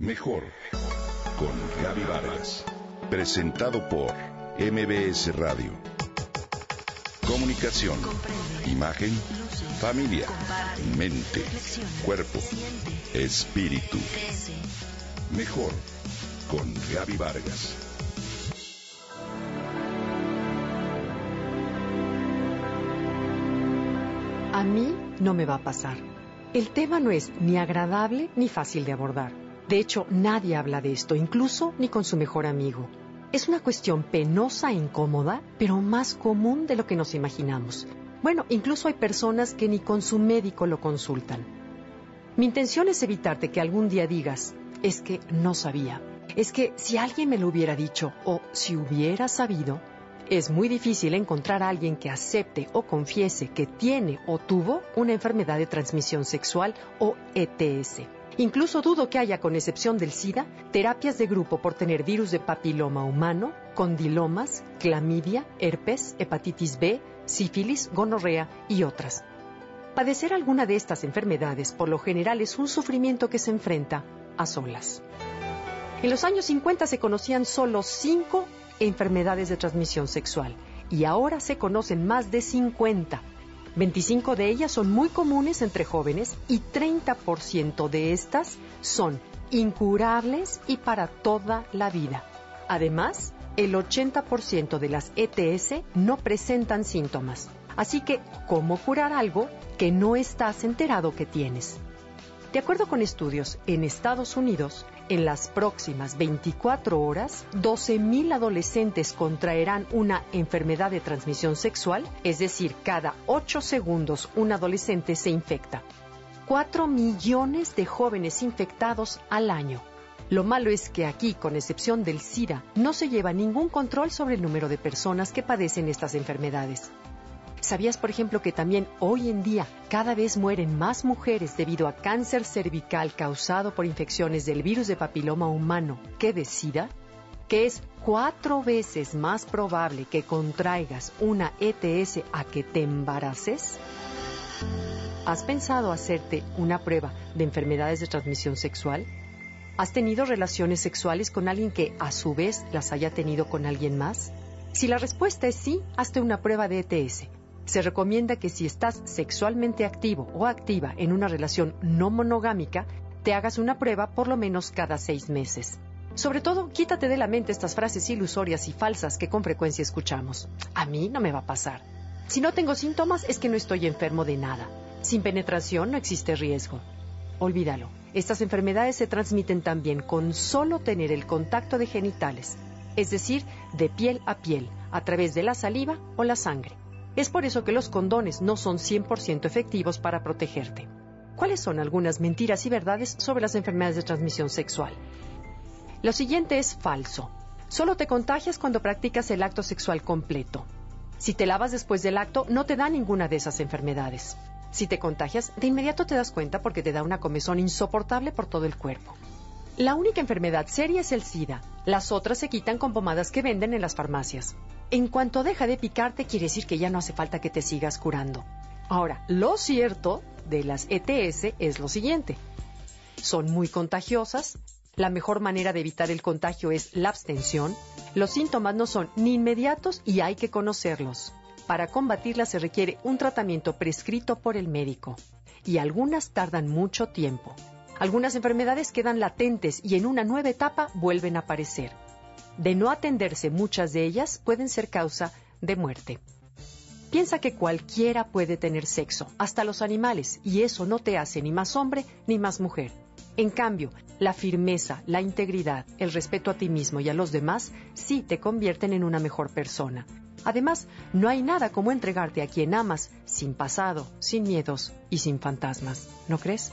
Mejor con Gaby Vargas. Presentado por MBS Radio. Comunicación, imagen, familia, mente, cuerpo, espíritu. Mejor con Gaby Vargas. A mí no me va a pasar. El tema no es ni agradable ni fácil de abordar. De hecho, nadie habla de esto, incluso ni con su mejor amigo. Es una cuestión penosa e incómoda, pero más común de lo que nos imaginamos. Bueno, incluso hay personas que ni con su médico lo consultan. Mi intención es evitarte que algún día digas, es que no sabía, es que si alguien me lo hubiera dicho o si hubiera sabido, es muy difícil encontrar a alguien que acepte o confiese que tiene o tuvo una enfermedad de transmisión sexual o ETS. Incluso dudo que haya, con excepción del SIDA, terapias de grupo por tener virus de papiloma humano, condilomas, clamidia, herpes, hepatitis B, sífilis, gonorrea y otras. Padecer alguna de estas enfermedades por lo general es un sufrimiento que se enfrenta a solas. En los años 50 se conocían solo cinco enfermedades de transmisión sexual y ahora se conocen más de 50 25 de ellas son muy comunes entre jóvenes y 30% de estas son incurables y para toda la vida. Además, el 80% de las ETS no presentan síntomas. Así que, ¿cómo curar algo que no estás enterado que tienes? De acuerdo con estudios, en Estados Unidos, en las próximas 24 horas, 12.000 adolescentes contraerán una enfermedad de transmisión sexual, es decir, cada 8 segundos un adolescente se infecta. 4 millones de jóvenes infectados al año. Lo malo es que aquí, con excepción del SIDA, no se lleva ningún control sobre el número de personas que padecen estas enfermedades. ¿Sabías, por ejemplo, que también hoy en día cada vez mueren más mujeres debido a cáncer cervical causado por infecciones del virus de papiloma humano que de SIDA? Que es cuatro veces más probable que contraigas una ETS a que te embaraces? ¿Has pensado hacerte una prueba de enfermedades de transmisión sexual? ¿Has tenido relaciones sexuales con alguien que a su vez las haya tenido con alguien más? Si la respuesta es sí, hazte una prueba de ETS se recomienda que si estás sexualmente activo o activa en una relación no monogámica, te hagas una prueba por lo menos cada seis meses. Sobre todo, quítate de la mente estas frases ilusorias y falsas que con frecuencia escuchamos. A mí no me va a pasar. Si no tengo síntomas es que no estoy enfermo de nada. Sin penetración no existe riesgo. Olvídalo. Estas enfermedades se transmiten también con solo tener el contacto de genitales, es decir, de piel a piel, a través de la saliva o la sangre. Es por eso que los condones no son 100% efectivos para protegerte. ¿Cuáles son algunas mentiras y verdades sobre las enfermedades de transmisión sexual? Lo siguiente es falso. Solo te contagias cuando practicas el acto sexual completo. Si te lavas después del acto, no te da ninguna de esas enfermedades. Si te contagias, de inmediato te das cuenta porque te da una comezón insoportable por todo el cuerpo. La única enfermedad seria es el SIDA. Las otras se quitan con pomadas que venden en las farmacias. En cuanto deja de picarte, quiere decir que ya no hace falta que te sigas curando. Ahora, lo cierto de las ETS es lo siguiente. Son muy contagiosas. La mejor manera de evitar el contagio es la abstención. Los síntomas no son ni inmediatos y hay que conocerlos. Para combatirlas se requiere un tratamiento prescrito por el médico. Y algunas tardan mucho tiempo. Algunas enfermedades quedan latentes y en una nueva etapa vuelven a aparecer. De no atenderse muchas de ellas pueden ser causa de muerte. Piensa que cualquiera puede tener sexo, hasta los animales, y eso no te hace ni más hombre ni más mujer. En cambio, la firmeza, la integridad, el respeto a ti mismo y a los demás sí te convierten en una mejor persona. Además, no hay nada como entregarte a quien amas sin pasado, sin miedos y sin fantasmas. ¿No crees?